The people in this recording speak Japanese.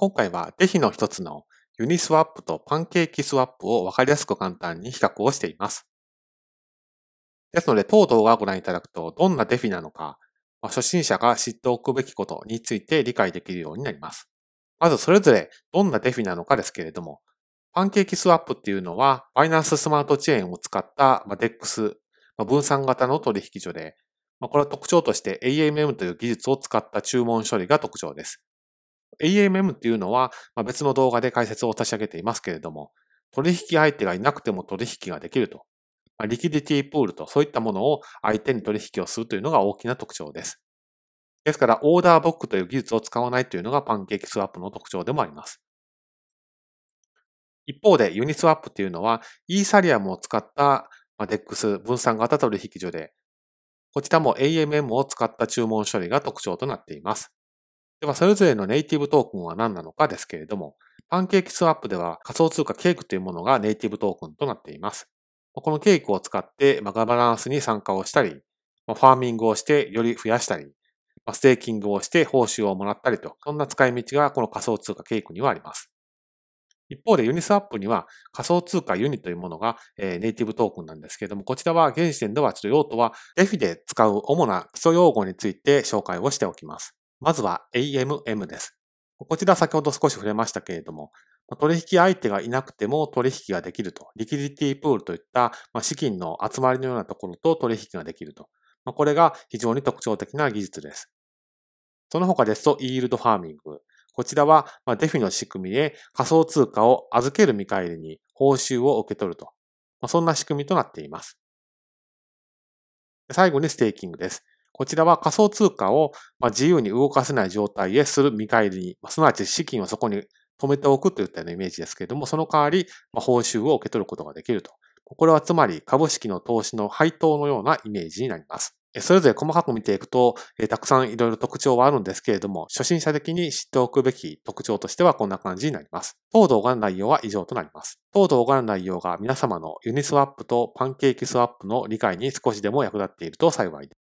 今回は DeFi の一つの Uniswap と PancakeSwap をわかりやすく簡単に比較をしています。ですので、当動画をご覧いただくと、どんな DeFi なのか、まあ、初心者が知っておくべきことについて理解できるようになります。まずそれぞれどんな DeFi なのかですけれども、 PancakeSwap っていうのは、 Binance Smart Chain を使った DEX、分散型の取引所で、これは特徴として AMM という技術を使った注文処理が特徴です。AMM っていうのは別の動画で解説を差し上げていますけれども、取引相手がいなくても取引ができると。リキディティプールとそういったものを相手に取引をするというのが大きな特徴です。ですから、オーダーボックという技術を使わないというのがパンケーキスワップの特徴でもあります。一方で、ユニスワップというのは、イーサリアムを使った DEX 分散型取引所で、こちらも AMM を使った注文処理が特徴となっています。では、それぞれのネイティブトークンは何なのかですけれども、 PancakeSwap では仮想通貨ケークというものがネイティブトークンとなっています。このケークを使ってガバナンスに参加をしたり、ファーミングをしてより増やしたり、ステーキングをして報酬をもらったりと、そんな使い道がこの仮想通貨ケークにはあります。一方で Uniswap には仮想通貨 UNI というものが、えネイティブトークンなんですけれども、こちらは現時点ではちょっと用途は DeFi で使う主な基礎用語について紹介をしておきます。まずは AMM です。こちら先ほど少し触れましたけれども、取引相手がいなくても取引ができると。リキディティプールといった資金の集まりのようなところと取引ができると。これが非常に特徴的な技術です。その他ですと、イールドファーミング。こちらはデフィの仕組みで仮想通貨を預ける見返りに報酬を受け取ると。そんな仕組みとなっています。最後にステーキングです。こちらは仮想通貨を自由に動かせない状態へする見返りに、すなわち資金をそこに止めておくといったようなイメージですけれども、その代わり報酬を受け取ることができると。これはつまり株式の投資の配当のようなイメージになります。それぞれ細かく見ていくと、たくさんいろいろ特徴はあるんですけれども、初心者的に知っておくべき特徴としてはこんな感じになります。当動画の内容は以上となります。当動画の内容が皆様のユニスワップとパンケーキスワップの理解に少しでも役立っていると幸いです。